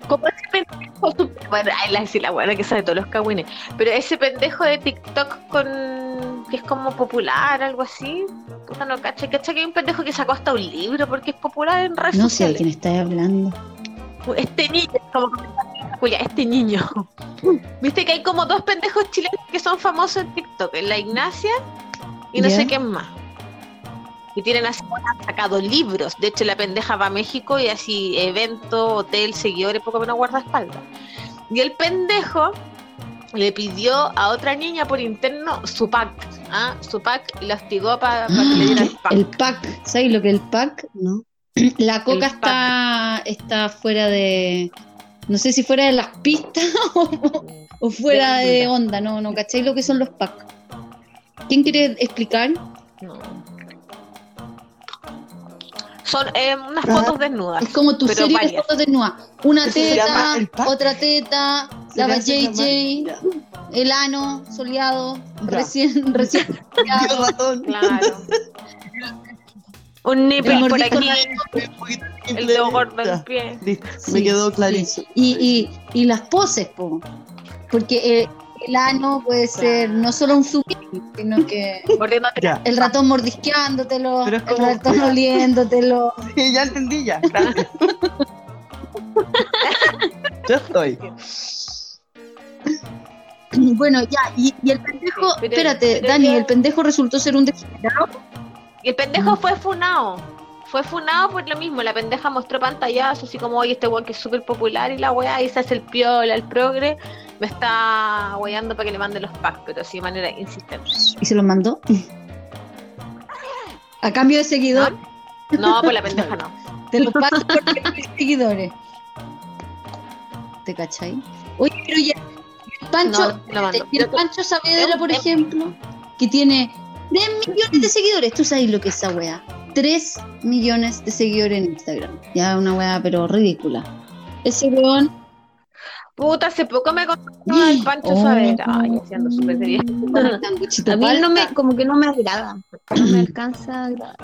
Como ese pendejo, bueno, ay, la, sí, la buena que sabe todos los cagüines, pero ese pendejo de TikTok con que es como popular, algo así, puta no cacha, cacha que hay un pendejo que sacó hasta un libro porque es popular en redes no sé de quién estáis hablando. Este niño, como este niño. Viste que hay como dos pendejos chilenos que son famosos en TikTok, en la Ignacia y no Ya. sé quién más. Y tienen así, han sacado libros. De hecho, la pendeja va a México y así, evento, hotel, seguidores, poco menos guardaespaldas. Y el pendejo le pidió a otra niña por interno su pack, ¿ah? su pack y la hostigó para que le diera el pack. El pack, ¿sabes lo que es el pack? ¿No? La coca está, está fuera de. No sé si fuera de las pistas o, o fuera De onda, no, no, ¿cacháis lo que son los packs? ¿Quién quiere explicar? No. Son eh, unas fotos desnudas. Es como tu serie de fotos desnudas. Una teta, el otra teta, la JJ, el ano soleado, Ya. recién, recién soleado. Tienes razón. Claro. Un El nipple por aquí, el simple. dedo gordo del pie. listo, Sí, me quedó sí. clarísimo. Y, y, y las poses, po. porque eh, el ano puede ser no solo un zoom, sino que Ya, el ratón mordisqueándotelo, Pero es el como- ratón oliéndotelo. Sí, ya entendí ya. gracias. ya estoy. Bueno, ya, y, y el pendejo, Sí, pero- espérate, pero Dani, ya- el pendejo resultó ser un degenerado. Y el pendejo fue funado. Fue funado por lo mismo. La pendeja mostró pantallazos así como, oye, este weón que es súper popular y la weá, y se hace el piola, el progre, me está weando para que le mande los packs, pero así de manera insistente. Y se los mandó. A cambio de seguidor, No, pues la pendeja no. te lo paso por 20 seguidores. ¿Te cachai? Oye, pero ya, el Pancho, No, y el Pancho Saavedra, por Em- ejemplo, que tiene 3 millones de seguidores. ¿Tú sabes lo que es esa wea? 3 millones de seguidores en Instagram. Ya una wea, pero ridícula. Ese weón. Puta, hace poco me contó al Pancho Oh. Saavedra. Ay, haciendo súper sanguchito A mí no me, como que no me agrada. No me alcanza a agradar.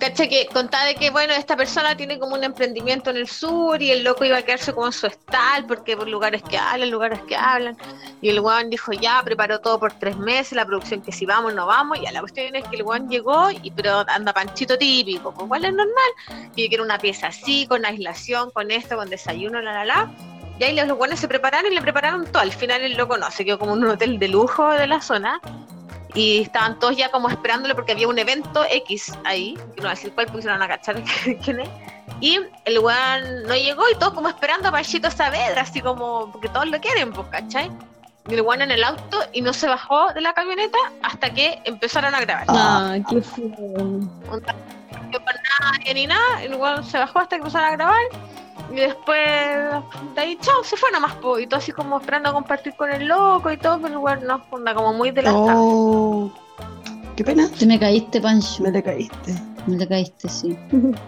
Caché que contaba de que, bueno, esta persona tiene como un emprendimiento en el sur y el loco iba a quedarse como en su estal porque por lugares que hablan, lugares que hablan. Y el weón dijo, ya, preparó todo por tres meses, la producción que si vamos, no vamos. Y la cuestión es que el weón llegó, y, pero anda panchito típico, pues igual es normal. Y quiere una pieza así, con aislación, con esto, con desayuno, la, la, la. Y ahí los weones se prepararon y le prepararon todo. Al final el loco no, se quedó como en un hotel de lujo de la zona. Y estaban todos ya como esperándolo porque había un evento X ahí, que no voy a decir cuál porque se van a cachar quién es. Y el weón no llegó y todos como esperando a Panchito Saavedra, así como, porque todos lo quieren, pues, ¿cachai? Y el weón en el auto y no se bajó de la camioneta hasta que empezaron a grabar. Ah, qué feo. No con nadie ni nada, el weón se bajó hasta que empezaron a grabar. Y después de ahí, chao, se fue nomás, po, y todo así como esperando a compartir con el loco y todo, pero el weón no, anda como muy de la Oh, qué pena. Te me caíste, Pancho. Me le caíste. Me le caíste, sí.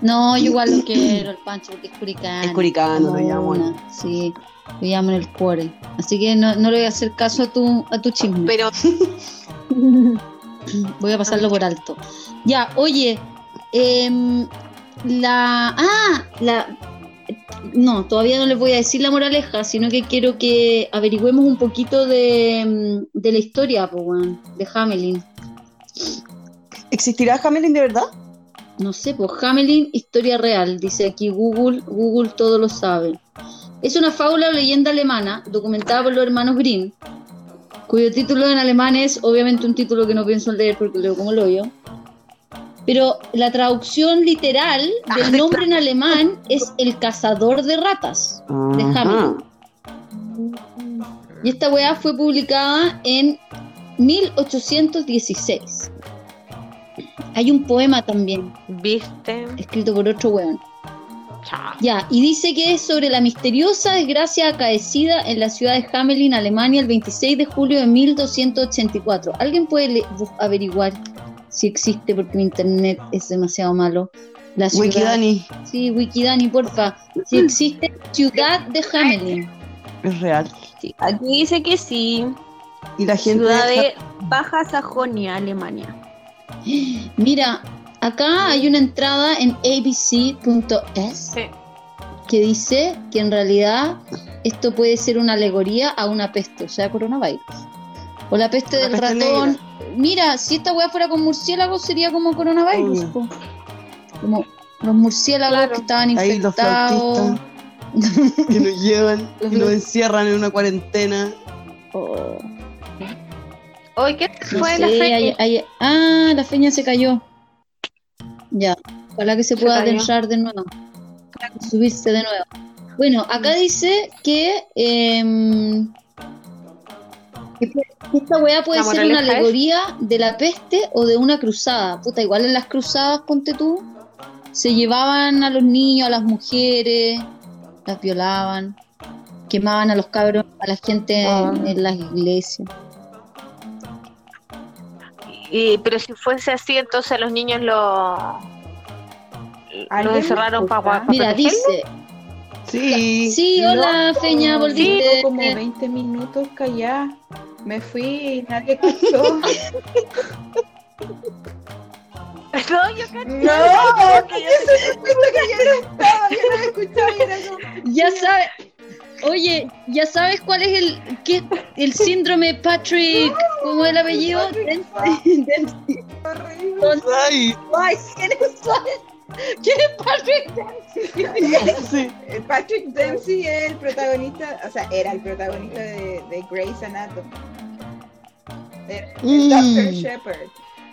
No, yo igual lo quiero, el Pancho, porque es curicano. Es curicano, lo llamo. Una, Sí, lo llamo en el cuore. Así que no, no le voy a hacer caso a tu, a tu chisme. Pero Voy a pasarlo por alto. Ya, oye, em, la. Ah, la. No, todavía no les voy a decir la moraleja, sino que quiero que averigüemos un poquito de, de la historia, de Hamelin. ¿Existirá Hamelin de verdad? No sé, pues Hamelin, historia real, dice aquí Google, Google todo lo sabe. Es una fábula o leyenda alemana documentada por los hermanos Grimm, cuyo título en alemán es obviamente un título que no pienso leer porque leo como lo yo. Pero la traducción literal del nombre en alemán es el cazador de ratas. De. Hamelin. Y esta weá fue publicada en 1816. Hay un poema también, viste, escrito por otro weón. Ya, y dice que es sobre la misteriosa desgracia acaecida en la ciudad de Hamelin, Alemania, el 26 de julio de 1284. ¿Alguien puede averiguar si existe porque mi internet es demasiado malo? La ciudad. Wikidani Sí, Wikidani, porfa. Si existe ciudad de Hamelin. es real. Sí, aquí dice que sí. Y la gente. Ciudad de Baja Sajonia, Alemania. Mira, acá hay una entrada en abc.es Sí. que dice que en realidad esto puede ser una alegoría a una peste, o sea, coronavirus. O la peste La del peste ratón. negra. Mira, si esta weá fuera con murciélagos sería como coronavirus. Po. Como los murciélagos Claro. que estaban Ahí los infectados. flautistas que nos llevan Los y nos encierran en una cuarentena. Oh, ¿qué no fue sé, la fe? hay- hay- ah, la feña se cayó. Ya, ojalá que se Se pueda cayó. adentrar de nuevo. Subirse de nuevo. Bueno, acá dice que, em, que esta weá puede La ser una es- alegoría de la peste o de una cruzada. Puta, igual en las cruzadas, ponte tú, se llevaban a los niños, a las mujeres, las violaban, quemaban a los cabros, a la gente Ah. en, en las iglesias. Y, pero si fuese así, entonces los niños lo los ¿Alguien me encerraron para Mira, dice, Sí. sí, hola Feña, Llevo volviste. como 20 minutos callada. Me fui y nadie cachó. No, yo caché. no, que yo se que yo no estaba, yo no me escuchaba y era como... Ya sabes, oye, ya sabes cuál es el qué, el síndrome Patrick, ¿cómo es el apellido? Dempsey. Dempsey. horrible. Ay, Ay, ¿quién es ¿Quién es Patrick Dempsey? sí. Eh, Patrick Dempsey es el protagonista, o sea, era el protagonista de, de Grey's Anatomy. Era el Mm. Dr. Shepard.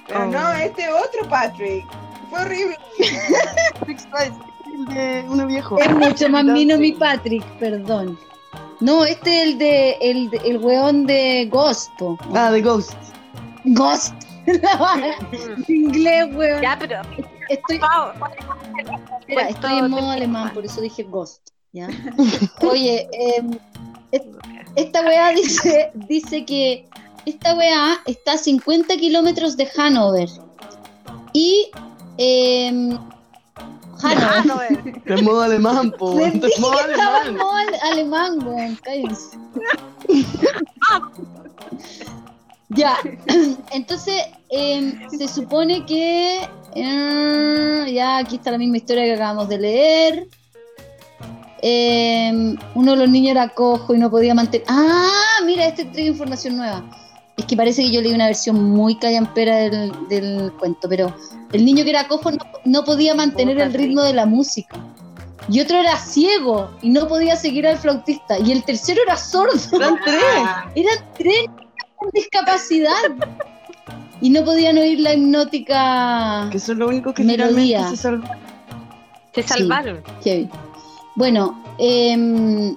Pero Oh. no, este otro Patrick. Fue horrible. El de uno viejo. Es mucho más mino mi Patrick, perdón. No, este es el de el, el weón de Ghost. po. Ah, de Ghost. Ghost. Inglés, weón. Ya, pero Estoy, estoy en modo alemán, por eso dije Ghost. ¿ya? Oye, em, es- esta weá dice, dice que esta weá está a 50 kilómetros de Hanover. Y Ah, Hanover. no, eh. De modo alemán, po. Les dije modo que estaba en alemán. modo ale- alemán, weón. Cállense. Ya, entonces em, se supone que eh, ya aquí está la misma historia que acabamos de leer. Em, uno de los niños era cojo y no podía mantener. Ah, mira, este trae información nueva. Es que parece que yo leí una versión muy callampera del, del cuento, pero el niño que era cojo no, no podía mantener el ritmo de la música. Y otro era ciego y no podía seguir al flautista. Y el tercero era sordo. Eran tres. Eran tres con discapacidad. Y no podían oír la hipnótica Que eso es lo único que Melodía. se salvó. Se salvaron. heavy. Bueno, em,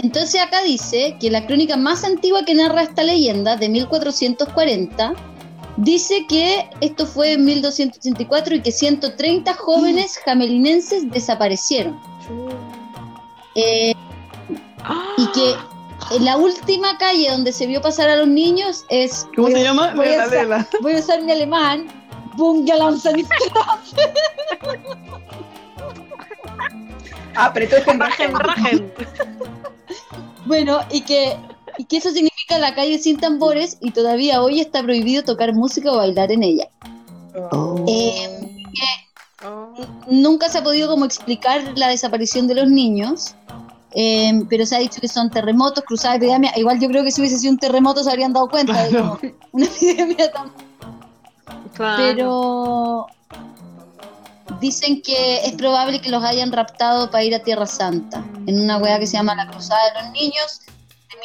entonces acá dice que la crónica más antigua que narra esta leyenda, de 1440, dice que esto fue en 1284 y que 130 jóvenes jamelinenses desaparecieron. Eh, y que en la última calle donde se vio pasar a los niños es. ¿Cómo voy se a- llama? Voy a, usar, Lela. voy a usar mi alemán. Apretó este Rajen, rajen. Bueno, y que, y que eso significa la calle sin tambores y todavía hoy está prohibido tocar música o bailar en ella. Oh. Eh, Oh. nunca se ha podido como explicar la desaparición de los niños, eh, pero se ha dicho que son terremotos, cruzadas epidemias. Igual yo creo que si hubiese sido un terremoto se habrían dado cuenta de como una epidemia tan Claro. pero dicen que es probable que los hayan raptado para ir a Tierra Santa, en una weá que se llama la Cruzada de los Niños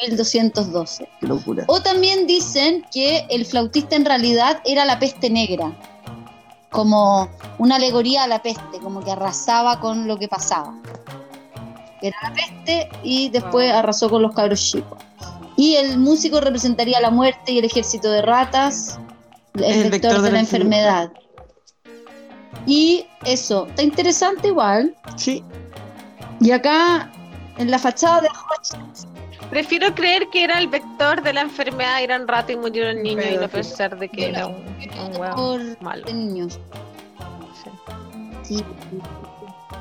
de 1212. Qué locura. O también dicen que el flautista en realidad era la peste negra, como una alegoría a la peste, como que arrasaba con lo que pasaba. Era la peste y después arrasó con los cabros chicos. Y el músico representaría la muerte y el ejército de ratas, el, vector, de, la enfermedad. Y eso, está interesante igual. Sí. Y acá, en la fachada de Prefiero creer que era el vector de la enfermedad, eran rato y murieron niños y no pensar de que era un, un hueón por malo. de niños. Sí. Sí.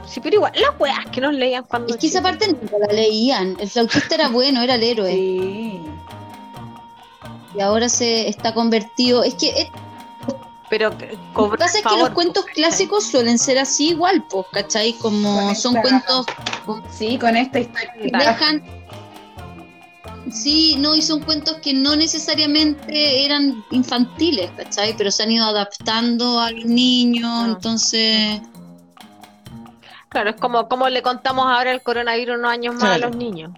Sí, pero igual, las weas que nos leían cuando. Es que esa parte nunca la leían. El flautista era bueno, era el héroe. Sí. Y ahora se está convertido. Es que es- Pero Lo que pasa es que los cuentos ¿cachai? clásicos suelen ser así igual, pues, ¿cachai? Como Con son esta- cuentos Sí, con esta historia. que dejan... Sí, no, y son cuentos que no necesariamente eran infantiles, ¿cachai? Pero se han ido adaptando a los niños, Ah. entonces... Claro, es como, como le contamos ahora el coronavirus unos años más a los niños.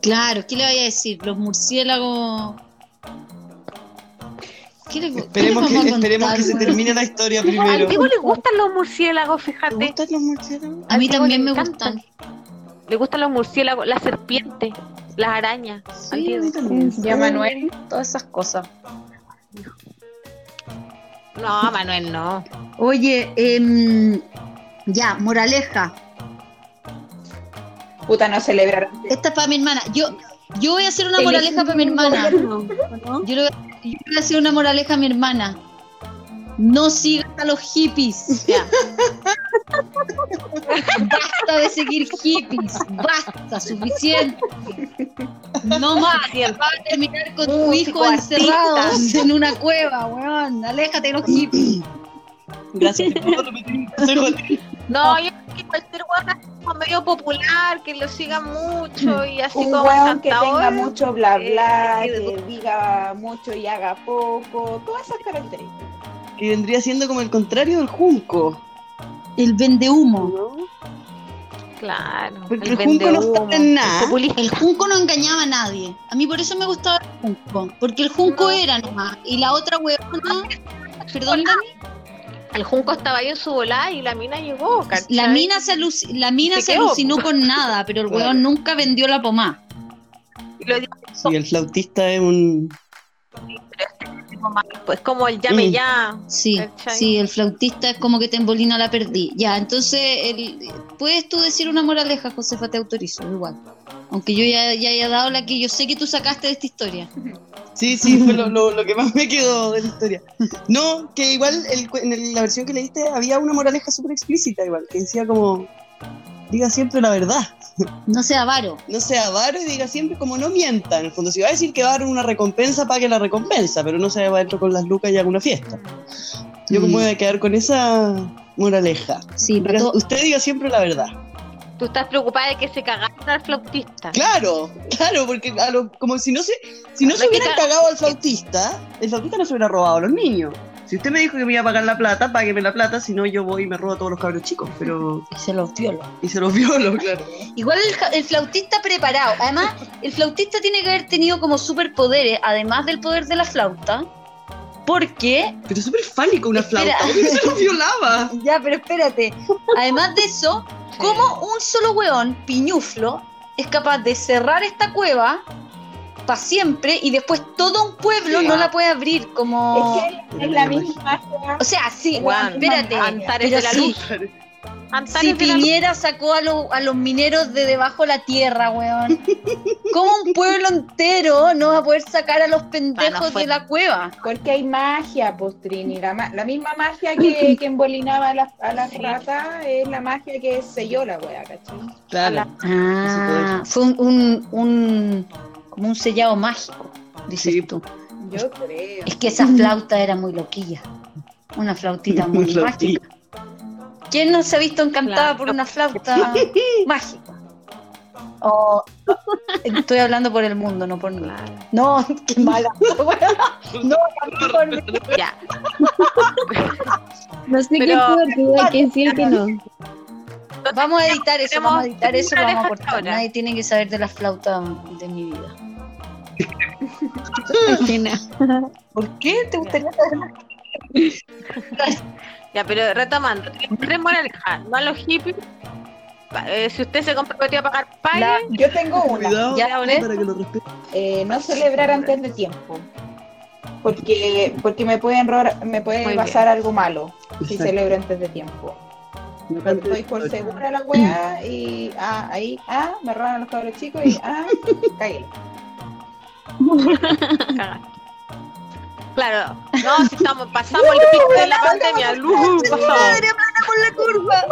Claro, ¿qué le voy a decir? Los murciélagos... ¿Qué le, qué le Esperemos, vamos que, a esperemos que se termine la historia Al primero. Diego le gustan los murciélagos, ¿Te fíjate. gustan los murciélagos? A mí Al también le me encantan. gustan. Le gustan los murciélagos, las serpientes, las arañas. al Sí, a mí también. Ya Manuel. Todas esas cosas. No, Manuel, no. Oye, em, ya, moraleja. Puta, no celebrar. Esta es para mi hermana. Yo, yo voy a hacer una moraleja para mi hermana. Yo le, voy a- hacer una moraleja a mi hermana. No sigas a los hippies. Ya. Basta de seguir hippies. Basta, suficiente. No más. Vas a terminar con tu hijo encerrado en una cueva, weón. Aléjate de los hippies. Gracias. No, yo creo que cualquier weón como medio popular, que lo siga mucho y así Un como weón que tenga mucho bla bla, eh, que diga mucho y haga poco, todas esas características. Que vendría siendo como el contrario del junco. El vende humo. ¿no? Claro. Porque el el junco no vendehumo, está en nada. el junco no engañaba a nadie. A mí por eso me gustaba el junco. Porque el junco No. era nomás. Y la otra huevona. Perdón, Dani. El junco estaba ahí en su volada y la mina llegó, ¿cachai? La mina se, la mina Se alucinó con nada, pero el huevón nunca vendió la pomada. Y el flautista es un. pues como el llame Mm. ya. Sí, ¿Cachai? sí, el flautista es como que te embolina la perdí. Ya, entonces, el- ¿puedes tú decir una moraleja, Josefa? Te autorizo, igual. Aunque yo ya, ya haya dado la que yo sé que tú sacaste de esta historia. Sí, sí, fue lo, lo- lo que más me quedó de la historia. No, que igual el en la versión que leíste había una moraleja súper explícita, igual, que decía como. Diga siempre la verdad. No sea avaro. No sea avaro y diga siempre como no mienta. En el fondo, si va a decir que va a dar una recompensa, pague la recompensa, pero no se va adentro con las lucas y haga una fiesta. Yo Mm. voy a quedar con esa moraleja. Sí, to- usted diga siempre la verdad. Tú estás preocupada de que se cagaron al flautista. Claro, claro, porque a lo- como si no se, si no No se hubieran cagado al flautista, el flautista no se hubiera robado a los niños. Si usted me dijo que me iba a pagar la plata, págueme la plata, si no yo voy y me robo a todos los cabros chicos, pero y se los violó. y se los violo, claro. Igual el, el flautista preparado. Además, el flautista tiene que haber tenido como superpoderes, además del poder de la flauta. Porque Pero es súper fálico una Espera. flauta, ¿por qué se los violaba? Ya, pero espérate. Además de eso, ¿cómo un solo weón, piñuflo, es capaz de cerrar esta cueva para siempre y después todo un pueblo Sí. no la puede abrir? Como. Es que es la misma. O sea, sí, Weón, espérate. Antares Pero de la sí, luz. Antares si la. Piñera sacó a, lo- a los mineros de debajo de la tierra, weón. ¿Cómo un pueblo entero no va a poder sacar a los pendejos fue- de la cueva? Porque hay magia, Postrini. La, ma- la misma magia que, que embolinaba a las, a las Sí. ratas es la magia que selló la wea, ¿cachai? Claro. Ah, fue un, un, un- como un sellado mágico, dices Sí. tú. Yo creo. Es que esa flauta era muy loquilla. Una flautita muy Muy mágica. ¿Quién no se ha visto encantada Claro. por una flauta mágica? Estoy hablando por el mundo, no por mí. No, qué mala. no, no por mí. Ya. No sé puedo igual que sí que no. Vamos a editar eso, vamos a editar eso, lo vamos a cortar. Nadie tiene que saber de la flauta de mi vida. ¿Por qué te gustaría saber? Ya, pero retomando, tres moralejas, no a los hippies. Eh, si usted se comprometió a pagar, Yo tengo una. Cuidado Ya, para que lo. Eh, no celebrar antes de tiempo. Porque, porque me puede error, me puede Muy pasar algo malo si Exacto. celebro antes de tiempo. Estoy por segura la weá y ah, ahí, ah, me roban los cabros chicos y ah, cagué. Claro, no, si estamos, pasamos el pico de la pandemia, luz, pasamos. por la curva!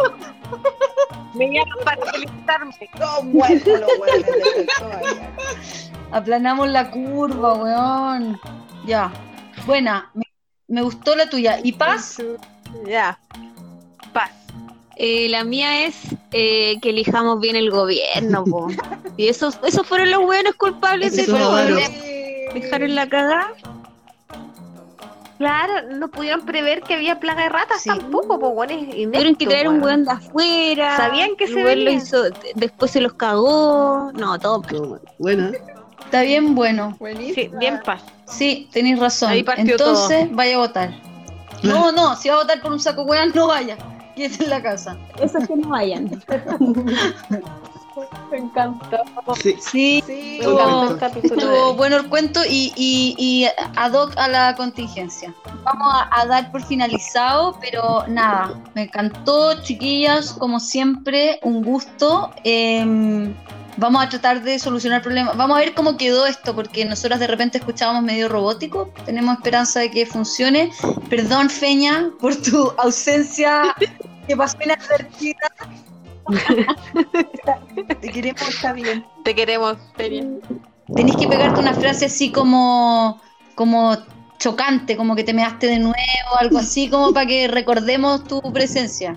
Me llaman para felicitarme. Todos muertos los. Aplanamos la curva, weón. Ya. Buena. Me- Me gustó la tuya. ¿Y paz? Ya. Paz. Eh, la mía es eh, que elijamos bien el gobierno, po. Y esos, esos fueron los buenos culpables de Esos todo. avaros. de Dejar en la cagada. Claro, no pudieron prever que había plaga de ratas Sí. tampoco, pues bueno, es Tuvieron que traer un weón. de afuera. Sabían que se lo hizo, después se los cagó. No, todo mal. Todo mal. Buena. Está bien bueno. Buenísimo. Sí, bien paz. Sí, tenéis razón. Ahí partió Entonces, vaya a votar. No, no, si va a votar por un saco weón, no vaya. Quédese en la casa. Esos que no vayan. Me encantó. Sí, Sí. Sí, Me Estuvo- encantó el capítulo. estuvo de- bueno el cuento y, y, y ad hoc a la contingencia. Vamos a, a dar por finalizado, pero nada, me encantó, chiquillas, como siempre, un gusto. Em, vamos a tratar de solucionar problemas. Vamos a ver cómo quedó esto, porque nosotras de repente escuchábamos medio robótico. Tenemos esperanza de que funcione. Perdón, Feña, por tu ausencia que pasó inadvertida. te queremos, está bien. Te queremos, Feria. Tenés que pegarte una frase así como, como chocante, como que te measte de nuevo, algo así, como para que recordemos tu presencia.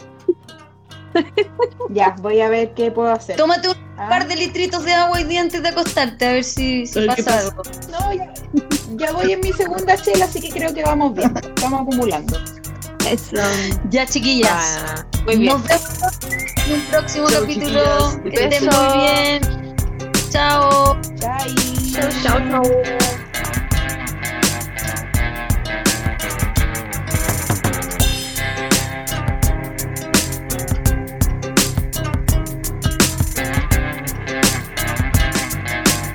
Ya, voy a ver qué puedo hacer. Tómate un Ah, par de litritos de agua y día antes de acostarte, a ver si, pasa. algo. No, ya, ya voy en mi segunda chela, así que creo que vamos bien. Estamos acumulando. Eso. Ya, chiquillas. Ah, muy bien. Nos vemos en un próximo Chao, capítulo. chiquillas. Que estén muy bien. Chao. Chau, chau.